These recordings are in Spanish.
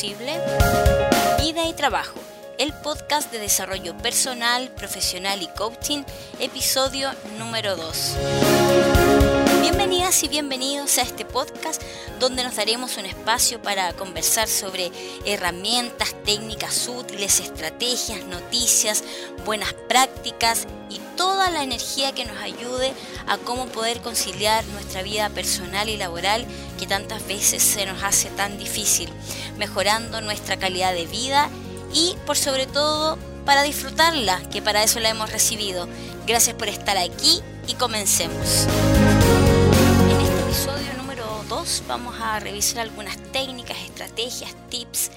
Vida y trabajo, el podcast de desarrollo personal, profesional y coaching, episodio número 2. Bienvenidas y bienvenidos a este podcast donde nos daremos un espacio para conversar sobre herramientas, técnicas útiles, estrategias, noticias, buenas prácticas y toda la energía que nos ayude a cómo poder conciliar nuestra vida personal y laboral que tantas veces se nos hace tan difícil, mejorando nuestra calidad de vida y por sobre todo para disfrutarla, que para eso la hemos recibido. Gracias por estar aquí y comencemos. En episodio número 2 vamos a revisar algunas técnicas, estrategias, tips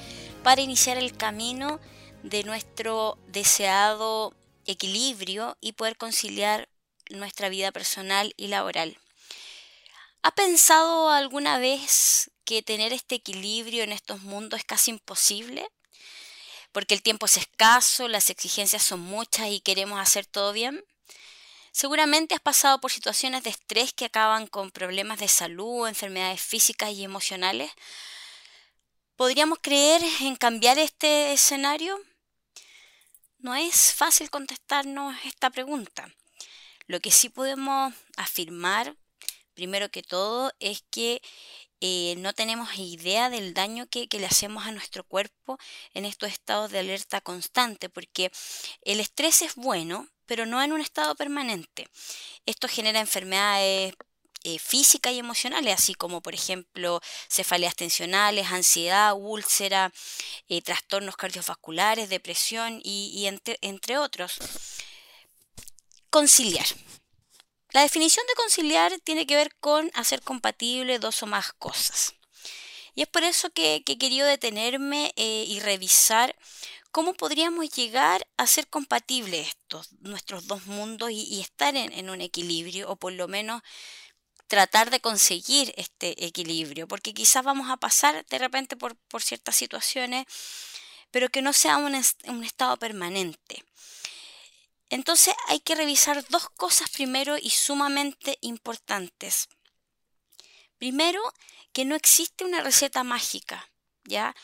para iniciar el camino de nuestro deseado equilibrio y poder conciliar nuestra vida personal y laboral. ¿Ha pensado alguna vez que tener este equilibrio en estos mundos es casi imposible? Porque el tiempo es escaso, las exigencias son muchas y queremos hacer todo bien. Seguramente has pasado por situaciones de estrés que acaban con problemas de salud, enfermedades físicas y emocionales. ¿Podríamos creer en cambiar este escenario? No es fácil contestarnos esta pregunta. Lo que sí podemos afirmar, primero que todo, es que eh, no tenemos idea del daño que, que, le hacemos a nuestro cuerpo en estos estados de alerta constante, porque el estrés es bueno, pero no en un estado permanente. Esto genera enfermedades eh, físicas y emocionales, así como por ejemplo cefaleas tensionales, ansiedad, úlcera, eh, trastornos cardiovasculares, depresión y, entre, otros. Conciliar. La definición de conciliar tiene que ver con hacer compatible dos o más cosas. Y es por eso que, he querido detenerme eh, y revisar cómo podríamos llegar a ser compatibles estos, nuestros dos mundos y, estar en, un equilibrio, o por lo menos tratar de conseguir este equilibrio, porque quizás vamos a pasar de repente por, ciertas situaciones, pero que no sea un, un estado permanente. Entonces hay que revisar dos cosas primero y sumamente importantes. Primero, que no existe una receta mágica, ¿ya?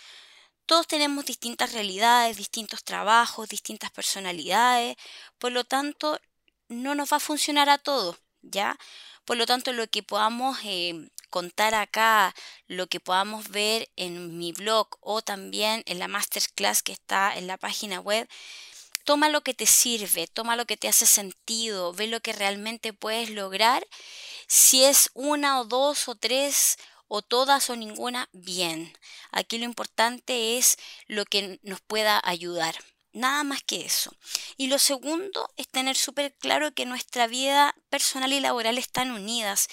Todos tenemos distintas realidades, distintos trabajos, distintas personalidades, por lo tanto, no nos va a funcionar a todos, ¿ya? Por lo tanto, lo que podamos eh, contar acá, lo que podamos ver en mi blog o también en la masterclass que está en la página web, toma lo que te sirve, toma lo que te hace sentido, ve lo que realmente puedes lograr. Si es una o dos o tres o todas o ninguna, bien. Aquí lo importante es lo que nos pueda ayudar. Nada más que eso. Y lo segundo es tener súper claro que nuestra vida personal y laboral están unidas.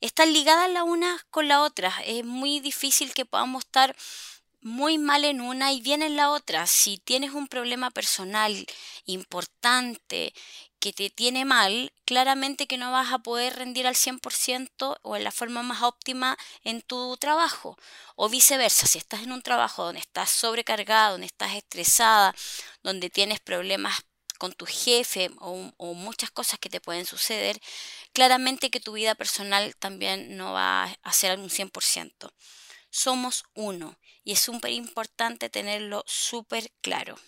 Están ligadas la una con la otra. Es muy difícil que podamos estar muy mal en una y bien en la otra. Si tienes un problema personal importante que te tiene mal, claramente que no vas a poder rendir al 100% o en la forma más óptima en tu trabajo. O viceversa, si estás en un trabajo donde estás sobrecargado, donde estás estresada, donde tienes problemas con tu jefe o, o, muchas cosas que te pueden suceder, claramente que tu vida personal también no va a ser un 100%. Somos uno y es súper importante tenerlo súper claro.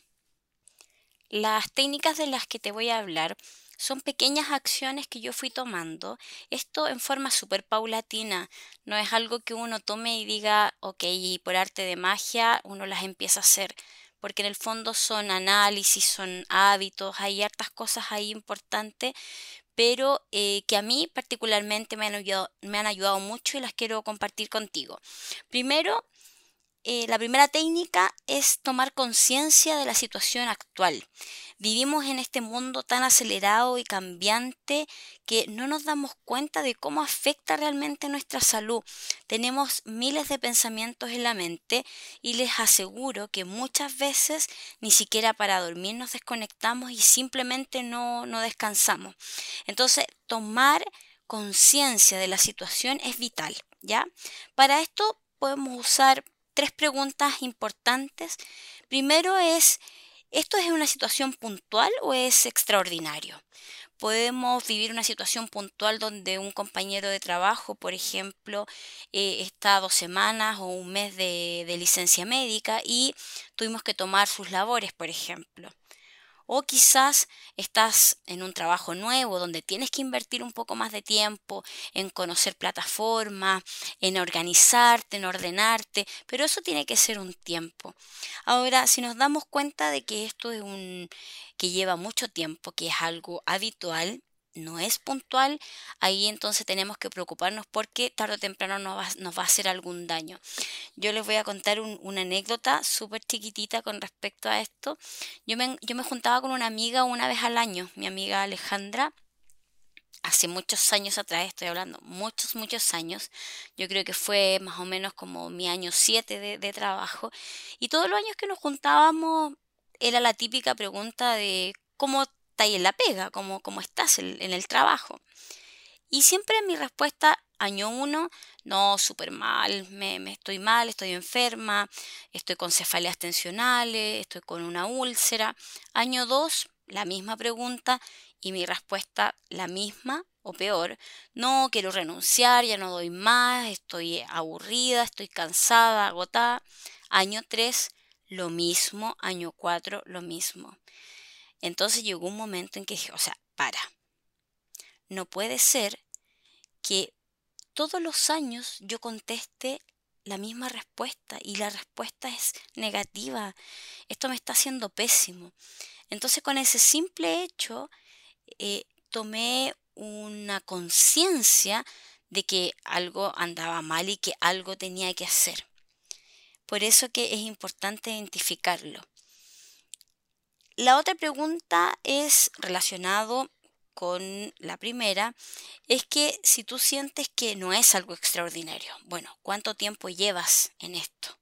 Las técnicas de las que te voy a hablar son pequeñas acciones que yo fui tomando, esto en forma súper paulatina, no es algo que uno tome y diga, ok, y por arte de magia uno las empieza a hacer, porque en el fondo son análisis, son hábitos, hay hartas cosas ahí importantes, pero eh, que a mí particularmente me han, ayudado, me han ayudado mucho y las quiero compartir contigo. Primero, eh, la primera técnica es tomar conciencia de la situación actual. Vivimos en este mundo tan acelerado y cambiante que no nos damos cuenta de cómo afecta realmente nuestra salud. Tenemos miles de pensamientos en la mente y les aseguro que muchas veces ni siquiera para dormir nos desconectamos y simplemente no, no descansamos. Entonces, tomar conciencia de la situación es vital, ¿ya? Para esto podemos usar tres preguntas importantes. Primero es, ¿esto es una situación puntual o es extraordinario? Podemos vivir una situación puntual donde un compañero de trabajo, por ejemplo, eh, está dos semanas o un mes de, de licencia médica y tuvimos que tomar sus labores, por ejemplo. O quizás estás en un trabajo nuevo donde tienes que invertir un poco más de tiempo en conocer plataformas, en organizarte, en ordenarte, pero eso tiene que ser un tiempo. Ahora, si nos damos cuenta de que esto es un que lleva mucho tiempo, que es algo habitual, no es puntual, ahí entonces tenemos que preocuparnos porque tarde o temprano nos va, nos va a hacer algún daño. Yo les voy a contar una anécdota súper chiquitita con respecto a esto. Yo me, yo me juntaba con una amiga una vez al año, mi amiga Alejandra, hace muchos años atrás, estoy hablando, muchos, muchos años, yo creo que fue más o menos como mi año 7 de, de trabajo, y todos los años que nos juntábamos era la típica pregunta de cómo ahí en la pega, como, como estás en, el trabajo. Y siempre mi respuesta, año uno, no, súper mal, me, me, estoy mal, estoy enferma, estoy con cefaleas tensionales, estoy con una úlcera. Año dos, la misma pregunta y mi respuesta la misma o peor, no quiero renunciar, ya no doy más, estoy aburrida, estoy cansada, agotada. Año 3, lo mismo, año 4, lo mismo. Entonces llegó un momento en que dije, o sea, para. No puede ser que todos los años yo conteste la misma respuesta y la respuesta es negativa. Esto me está haciendo pésimo. Entonces con ese simple hecho eh, tomé una conciencia de que algo andaba mal y que algo tenía que hacer. Por eso que es importante identificarlo. La otra pregunta es relacionado con la primera, es que si tú sientes que no es algo extraordinario, bueno, ¿cuánto tiempo llevas en esto?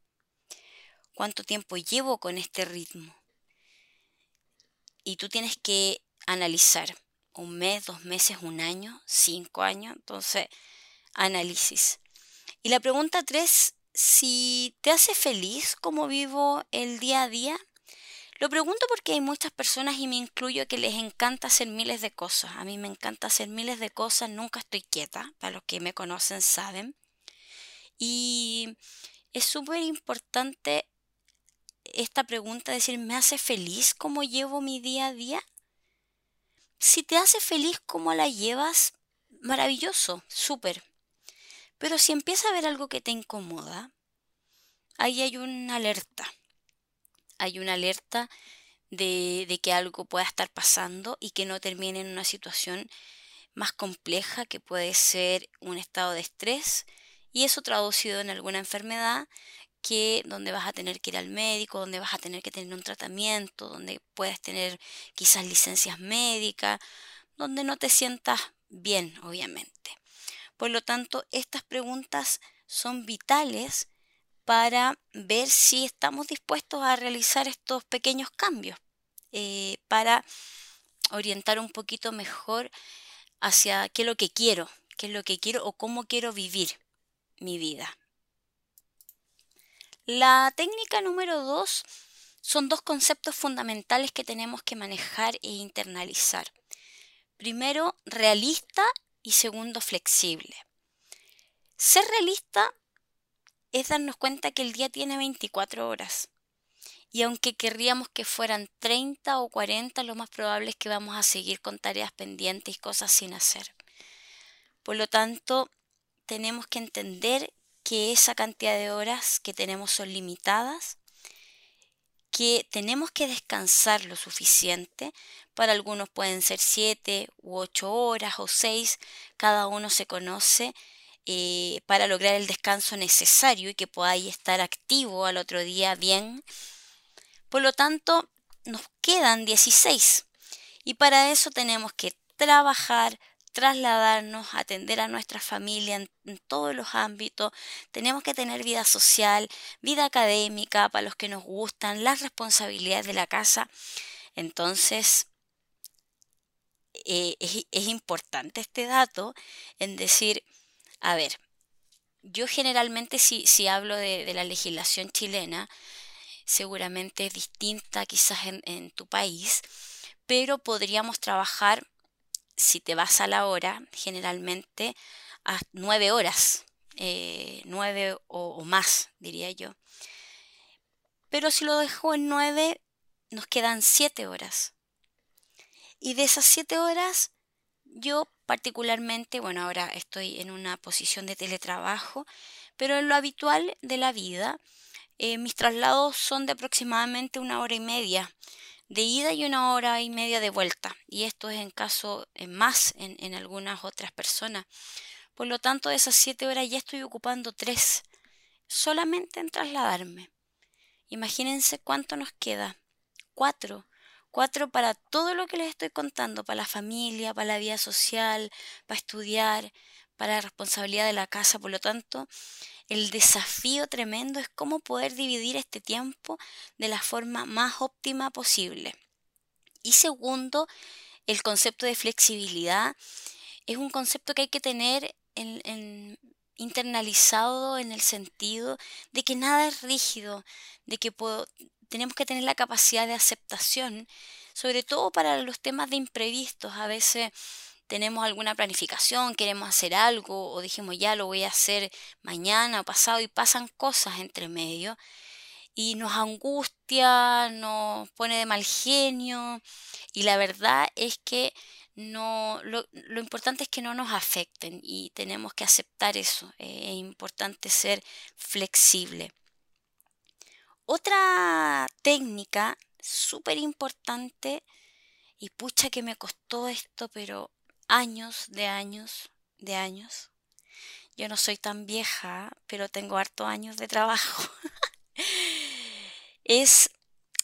¿Cuánto tiempo llevo con este ritmo? Y tú tienes que analizar un mes, dos meses, un año, cinco años, entonces análisis. Y la pregunta tres, si te hace feliz cómo vivo el día a día, lo pregunto porque hay muchas personas y me incluyo que les encanta hacer miles de cosas. A mí me encanta hacer miles de cosas, nunca estoy quieta, para los que me conocen saben. Y es súper importante esta pregunta, decir, ¿me hace feliz cómo llevo mi día a día? Si te hace feliz cómo la llevas, maravilloso, súper. Pero si empieza a haber algo que te incomoda, ahí hay una alerta hay una alerta de, que algo pueda estar pasando y que no termine en una situación más compleja que puede ser un estado de estrés y eso traducido en alguna enfermedad que donde vas a tener que ir al médico, donde vas a tener que tener un tratamiento, donde puedes tener quizás licencias médicas, donde no te sientas bien, obviamente. Por lo tanto, estas preguntas son vitales para ver si estamos dispuestos a realizar estos pequeños cambios, eh, para orientar un poquito mejor hacia qué es lo que quiero, qué es lo que quiero o cómo quiero vivir mi vida. La técnica número dos son dos conceptos fundamentales que tenemos que manejar e internalizar. Primero, realista y segundo, flexible. Ser realista es darnos cuenta que el día tiene 24 horas. Y aunque querríamos que fueran 30 o 40, lo más probable es que vamos a seguir con tareas pendientes y cosas sin hacer. Por lo tanto, tenemos que entender que esa cantidad de horas que tenemos son limitadas, que tenemos que descansar lo suficiente. Para algunos pueden ser 7 u 8 horas o 6, cada uno se conoce eh, para lograr el descanso necesario y que podáis estar activo al otro día bien. Por lo tanto, nos quedan 16 y para eso tenemos que trabajar, trasladarnos, atender a nuestra familia en, todos los ámbitos. Tenemos que tener vida social, vida académica para los que nos gustan, las responsabilidades de la casa. Entonces, eh, es, importante este dato en decir, a ver, yo generalmente si, si hablo de, la legislación chilena, seguramente es distinta quizás en, tu país, pero podríamos trabajar si te vas a la hora, generalmente a nueve horas, eh, nueve o, más, diría yo. Pero si lo dejo en nueve, nos quedan siete horas. Y de esas siete horas, yo particularmente, bueno, ahora estoy en una posición de teletrabajo, pero en lo habitual de la vida, eh, mis traslados son de aproximadamente una hora y media de ida y una hora y media de vuelta. Y esto es en caso en más en algunas otras personas. Por lo tanto, de esas siete horas ya estoy ocupando tres solamente en trasladarme. Imagínense cuánto nos queda. Cuatro. Cuatro para todo lo que les estoy contando, para la familia, para la vida social, para estudiar, para la responsabilidad de la casa. Por lo tanto, el desafío tremendo es cómo poder dividir este tiempo de la forma más óptima posible. Y segundo, el concepto de flexibilidad es un concepto que hay que tener en, internalizado en el sentido de que nada es rígido, de que tenemos que tener la capacidad de aceptación, sobre todo para los temas de imprevistos. A veces tenemos alguna planificación, queremos hacer algo o dijimos ya lo voy a hacer mañana o pasado y pasan cosas entre medio y nos angustia, nos pone de mal genio y la verdad es que no lo, importante es que no nos afecten y tenemos que aceptar eso. es importante ser flexible. Otra técnica súper importante y pucha que me costó esto, pero años de años de años. Yo no soy tan vieja, pero tengo harto años de trabajo. es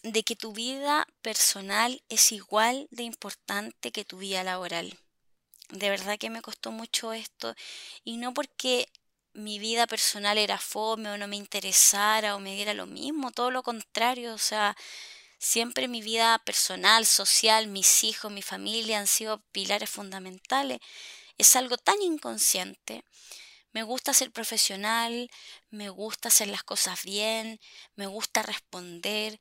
de que tu vida personal es igual de importante que tu vida laboral. De verdad que me costó mucho esto y no porque mi vida personal era fome o no me interesara o me diera lo mismo, todo lo contrario, o sea, Siempre mi vida personal, social, mis hijos, mi familia han sido pilares fundamentales. Es algo tan inconsciente. Me gusta ser profesional, me gusta hacer las cosas bien, me gusta responder,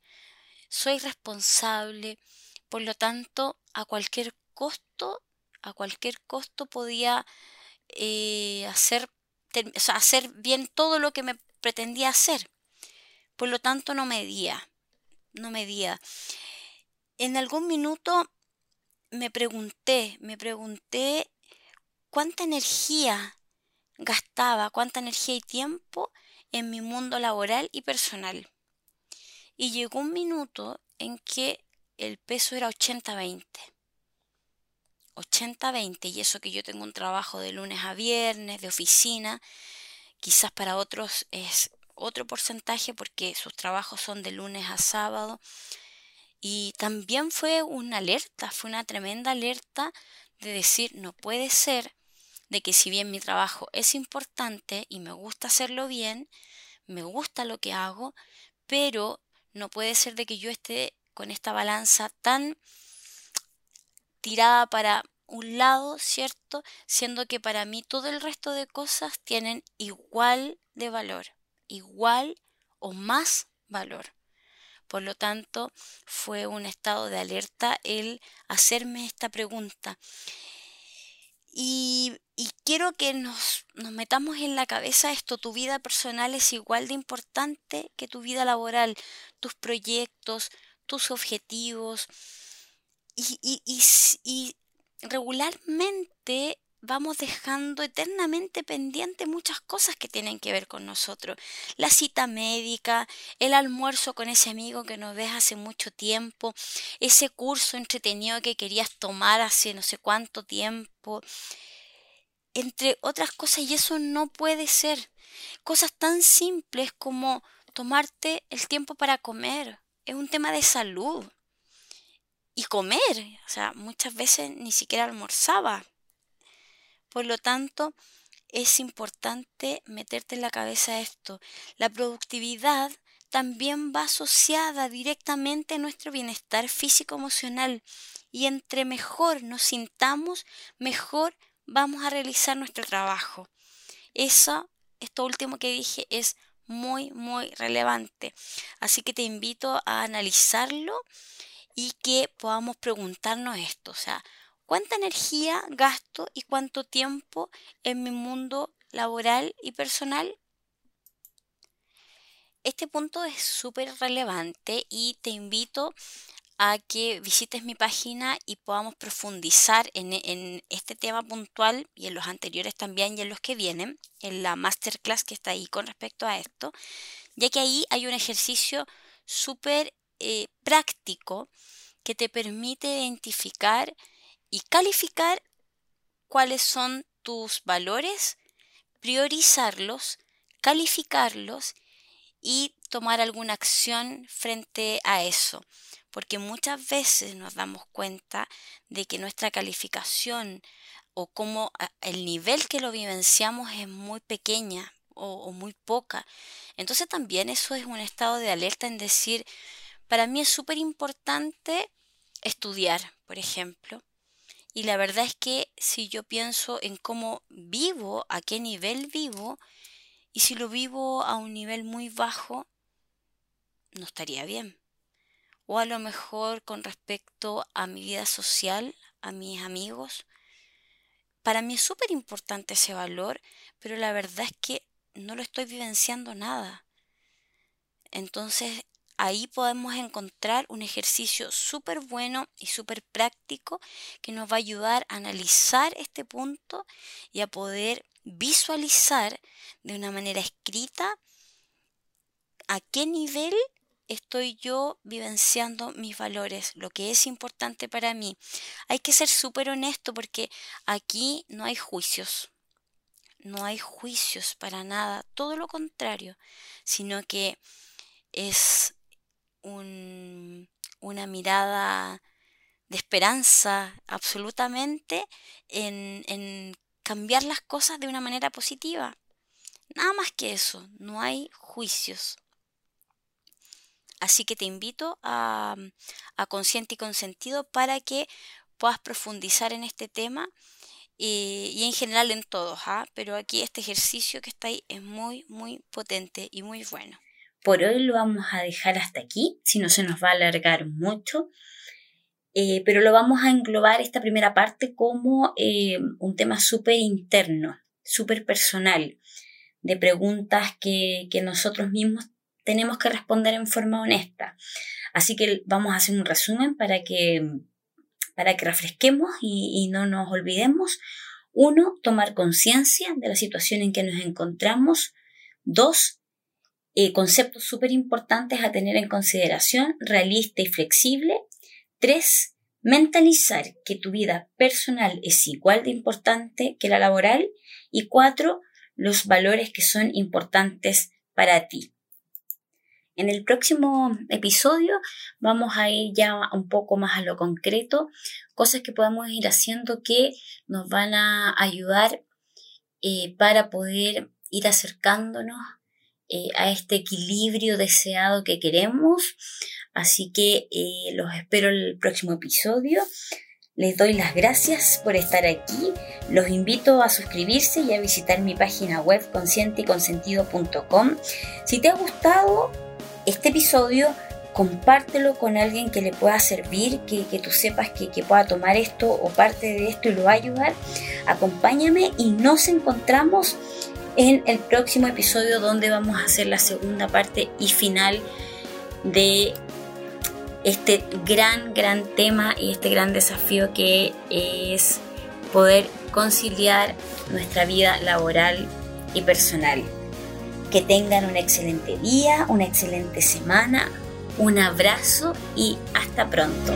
soy responsable, por lo tanto, a cualquier costo, a cualquier costo podía eh, hacer, hacer bien todo lo que me pretendía hacer. Por lo tanto, no medía no medía. En algún minuto me pregunté, me pregunté cuánta energía gastaba, cuánta energía y tiempo en mi mundo laboral y personal. Y llegó un minuto en que el peso era 80-20. 80-20 y eso que yo tengo un trabajo de lunes a viernes, de oficina, quizás para otros es otro porcentaje porque sus trabajos son de lunes a sábado. Y también fue una alerta, fue una tremenda alerta de decir, no puede ser de que si bien mi trabajo es importante y me gusta hacerlo bien, me gusta lo que hago, pero no puede ser de que yo esté con esta balanza tan tirada para un lado, ¿cierto? Siendo que para mí todo el resto de cosas tienen igual de valor igual o más valor. Por lo tanto, fue un estado de alerta el hacerme esta pregunta. Y, quiero que nos, metamos en la cabeza esto, tu vida personal es igual de importante que tu vida laboral, tus proyectos, tus objetivos. Y, y, y regularmente vamos dejando eternamente pendiente muchas cosas que tienen que ver con nosotros. La cita médica, el almuerzo con ese amigo que nos ves hace mucho tiempo, ese curso entretenido que querías tomar hace no sé cuánto tiempo, entre otras cosas, y eso no puede ser. Cosas tan simples como tomarte el tiempo para comer. Es un tema de salud. Y comer, o sea, muchas veces ni siquiera almorzaba por lo tanto, es importante meterte en la cabeza esto. La productividad también va asociada directamente a nuestro bienestar físico-emocional y entre mejor nos sintamos, mejor vamos a realizar nuestro trabajo. Eso, esto último que dije, es muy, muy relevante. Así que te invito a analizarlo y que podamos preguntarnos esto. O sea, cuánta energía gasto y cuánto tiempo en mi mundo laboral y personal. Este punto es súper relevante y te invito a que visites mi página y podamos profundizar en, este tema puntual y en los anteriores también y en los que vienen, en la masterclass que está ahí con respecto a esto, ya que ahí hay un ejercicio súper eh, práctico que te permite identificar y calificar cuáles son tus valores, priorizarlos, calificarlos y tomar alguna acción frente a eso. Porque muchas veces nos damos cuenta de que nuestra calificación o como el nivel que lo vivenciamos es muy pequeña o muy poca. Entonces también eso es un estado de alerta en decir, para mí es súper importante estudiar, por ejemplo. Y la verdad es que si yo pienso en cómo vivo, a qué nivel vivo, y si lo vivo a un nivel muy bajo, no estaría bien. O a lo mejor con respecto a mi vida social, a mis amigos. Para mí es súper importante ese valor, pero la verdad es que no lo estoy vivenciando nada. Entonces ahí podemos encontrar un ejercicio súper bueno y súper práctico que nos va a ayudar a analizar este punto y a poder visualizar de una manera escrita a qué nivel estoy yo vivenciando mis valores, lo que es importante para mí. Hay que ser súper honesto porque aquí no hay juicios, no hay juicios para nada, todo lo contrario, sino que es una mirada de esperanza absolutamente en, en cambiar las cosas de una manera positiva. Nada más que eso, no hay juicios. Así que te invito a, a Consciente y Consentido para que puedas profundizar en este tema y, y en general en todos, ¿ah? pero aquí este ejercicio que está ahí es muy, muy potente y muy bueno. Por hoy lo vamos a dejar hasta aquí, si no se nos va a alargar mucho. Eh, pero lo vamos a englobar esta primera parte como eh, un tema súper interno, súper personal, de preguntas que, nosotros mismos tenemos que responder en forma honesta. Así que vamos a hacer un resumen para que, para que refresquemos y no nos olvidemos. Uno, tomar conciencia de la situación en que nos encontramos. Dos, eh, conceptos súper importantes a tener en consideración, realista y flexible. Tres, mentalizar que tu vida personal es igual de importante que la laboral. Y cuatro, los valores que son importantes para ti. En el próximo episodio vamos a ir ya un poco más a lo concreto, cosas que podemos ir haciendo que nos van a ayudar eh, para poder ir acercándonos eh, a este equilibrio deseado que queremos. Así que eh, los espero en el próximo episodio. Les doy las gracias por estar aquí. Los invito a suscribirse y a visitar mi página web conscienteyconsentido.com. Si te ha gustado este episodio, compártelo con alguien que le pueda servir, que, tú sepas que, que, pueda tomar esto o parte de esto y lo va a ayudar. Acompáñame y nos encontramos en el próximo episodio donde vamos a hacer la segunda parte y final de este gran, gran tema y este gran desafío que es poder conciliar nuestra vida laboral y personal. Que tengan un excelente día, una excelente semana, un abrazo y hasta pronto.